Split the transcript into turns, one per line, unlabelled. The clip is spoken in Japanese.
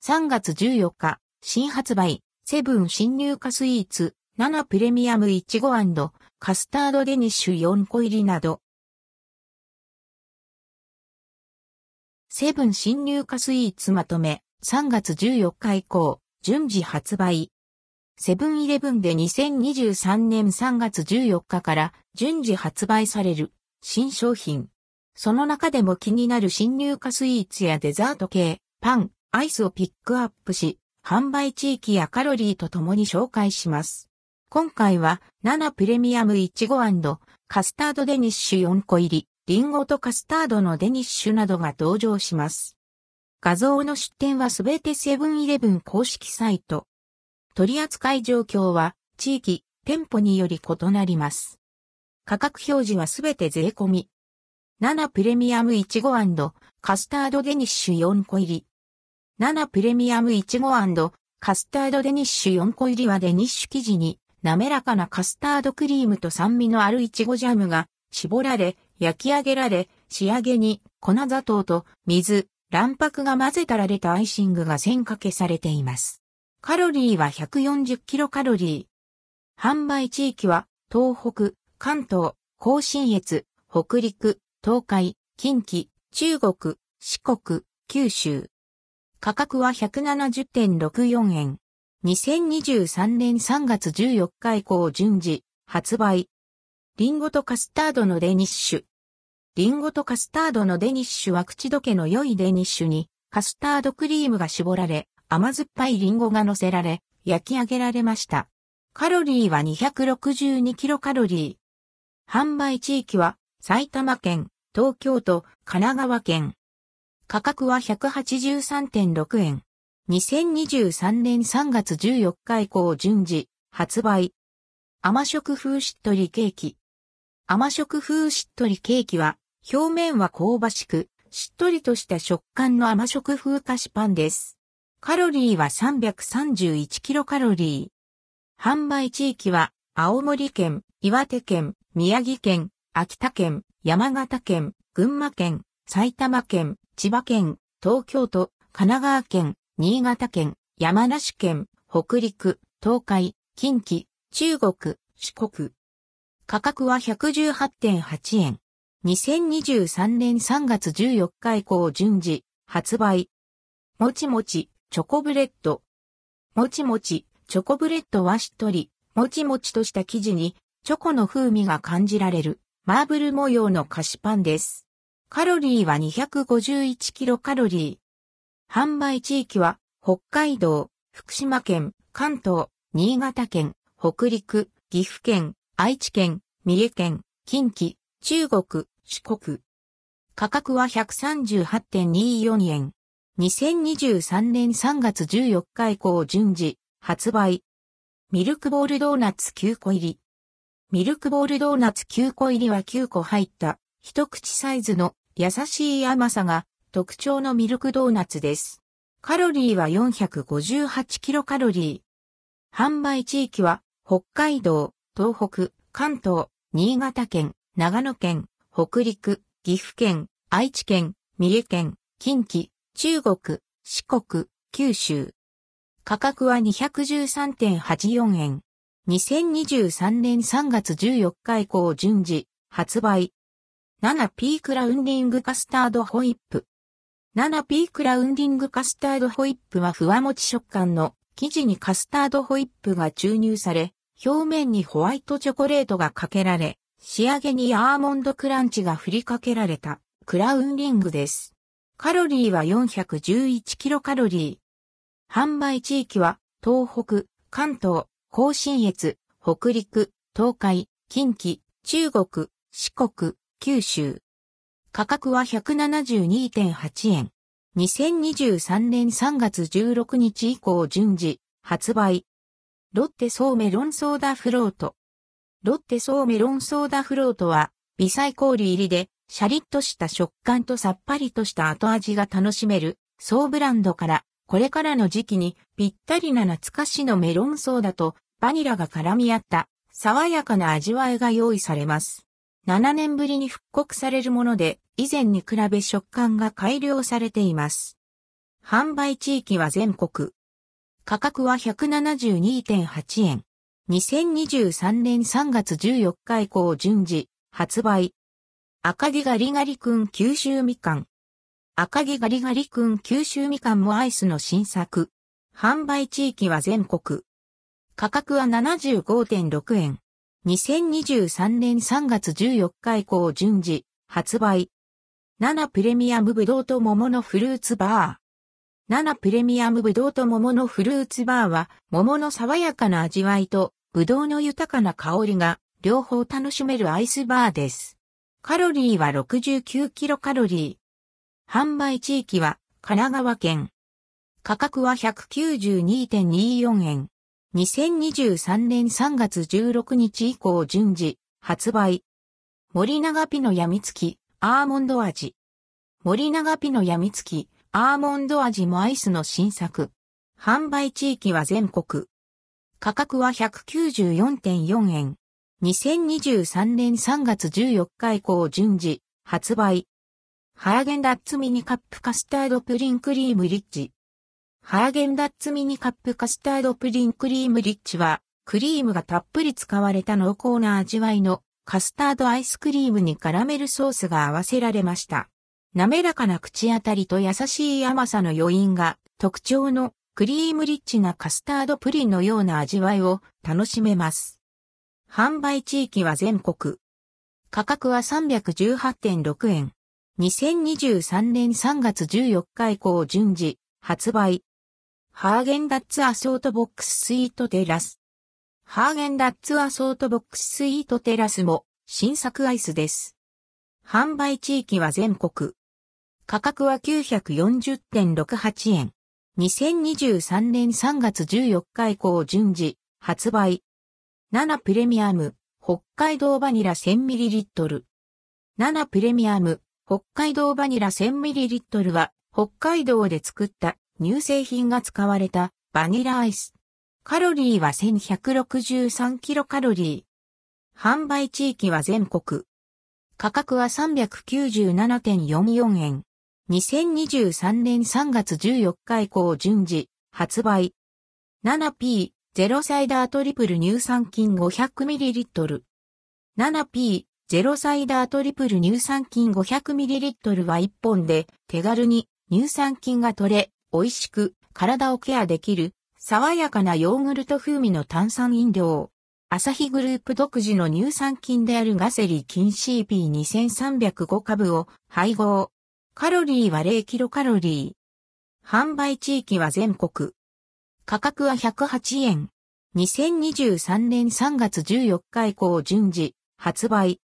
3月14日、新発売、セブン新入荷スイーツ、7プレミアムいちごカスタードデニッシュ4個入りなど。セブン新入荷スイーツまとめ、3月14日以降、順次発売。セブンイレブンで2023年3月14日から順次発売される新商品。その中でも気になる新入荷スイーツやデザート系、パン、アイスをピックアップし、販売地域やカロリーとともに紹介します。今回は、7プレミアムいちごカスタードデニッシュ4個入り、リンゴとカスタードのデニッシュなどが登場します。画像の出展はすべてセブンイレブン公式サイト。取扱い状況は、地域、店舗により異なります。価格表示はすべて税込み。7プレミアムいちごカスタードデニッシュ4個入り。7プレミアムいちごカスタードデニッシュ4個入りはデニッシュ生地に滑らかなカスタードクリームと酸味のあるいちごジャムが絞られ、焼き上げられ、仕上げに粉砂糖と水、卵白が混ぜたられたアイシングが線掛けされています。カロリーは140キロカロリー。販売地域は東北、関東、甲信越、北陸、東海、近畿、中国、四国、九州。価格は170.64円。2023年3月14日以降順次発売。リンゴとカスタードのデニッシュ。リンゴとカスタードのデニッシュは口どけの良いデニッシュにカスタードクリームが絞られ、甘酸っぱいリンゴが乗せられ、焼き上げられました。カロリーは262キロカロリー。販売地域は埼玉県、東京都、神奈川県。価格は183.6円。2023年3月14日以降順次、発売。甘食風しっとりケーキ。甘食風しっとりケーキは、表面は香ばしく、しっとりとした食感の甘食風菓子パンです。カロリーは331キロカロリー。販売地域は、青森県、岩手県、宮城県、秋田県、山形県、群馬県、埼玉県、千葉県、東京都、神奈川県、新潟県、山梨県、北陸、東海、近畿、中国、四国。価格は118.8円。2023年3月14日以降順次、発売。もちもち、チョコブレッド。もちもち、チョコブレッドはしっとり、もちもちとした生地に、チョコの風味が感じられる。マーブル模様の菓子パンです。カロリーは251キロカロリー。販売地域は北海道、福島県、関東、新潟県、北陸、岐阜県、愛知県、三重県、近畿、中国、四国。価格は138.24円。2023年3月14日以降順次発売。ミルクボールドーナツ9個入り。ミルクボールドーナツ9個入りは9個入った一口サイズの優しい甘さが特徴のミルクドーナツです。カロリーは458キロカロリー。販売地域は北海道、東北、関東、新潟県、長野県、北陸、岐阜県、愛知県、三重県、近畿、中国、四国、九州。価格は213.84円。2023年3月14日以降順次発売。7P クラウンディングカスタードホイップ。7P クラウンディングカスタードホイップはふわもち食感の生地にカスタードホイップが注入され、表面にホワイトチョコレートがかけられ、仕上げにアーモンドクランチが振りかけられたクラウンリングです。カロリーは411キロカロリー。販売地域は東北、関東、甲信越、北陸、東海、近畿、中国、四国、九州。価格は172.8円。2023年3月16日以降順次発売。ロッテソーメロンソーダフロート。ロッテソーメロンソーダフロートは微細氷入りでシャリッとした食感とさっぱりとした後味が楽しめるソーブランドからこれからの時期にぴったりな懐かしのメロンソーダとバニラが絡み合った爽やかな味わいが用意されます。7年ぶりに復刻されるもので以前に比べ食感が改良されています。販売地域は全国。価格は172.8円。2023年3月14日以降順次発売。赤木ガリガリ君九州みかん。赤木ガリガリ君九州みかんもアイスの新作。販売地域は全国。価格は75.6円。2023年3月14日以降順次発売。7プレミアムブドウと桃のフルーツバー。7プレミアムブドウと桃のフルーツバーは桃の爽やかな味わいとブドウの豊かな香りが両方楽しめるアイスバーです。カロリーは69キロカロリー。販売地域は神奈川県。価格は192.24円。2023年3月16日以降順次発売。森永ピノ病みつきアーモンド味。森永ピノ病みつきアーモンド味もアイスの新作。販売地域は全国。価格は194.4円。2023年3月14日以降順次発売。ハーゲンダッツミニカップカスタードプリンクリームリッチ。ハーゲンダッツミニカップカスタードプリンクリームリッチは、クリームがたっぷり使われた濃厚な味わいのカスタードアイスクリームにカラメルソースが合わせられました。滑らかな口当たりと優しい甘さの余韻が特徴のクリームリッチなカスタードプリンのような味わいを楽しめます。販売地域は全国。価格は318.6円。2023年3月14日以降順次発売。ハーゲンダッツアソートボックススイートテラス。ハーゲンダッツアソートボックススイートテラスも新作アイスです。販売地域は全国。価格は940.68円。2023年3月14日以降順次発売。7プレミアム北海道バニラ 1000ml。7プレミアム北海道バニラ 1000ml は北海道で作った乳製品が使われたバニラアイス。カロリーは1163キロカロリー。販売地域は全国。価格は397.44円。2023年3月14日以降順次発売。7P ゼロサイダートリプル乳酸菌 500ml。7P ゼロサイダートリプル乳酸菌 500ml は1本で手軽に乳酸菌が取れ、美味しく体をケアできる爽やかなヨーグルト風味の炭酸飲料。アサヒグループ独自の乳酸菌であるガセリ菌 CP2305 株を配合。カロリーは0キロカロリー。販売地域は全国。価格は108円。2023年3月14日以降順次発売。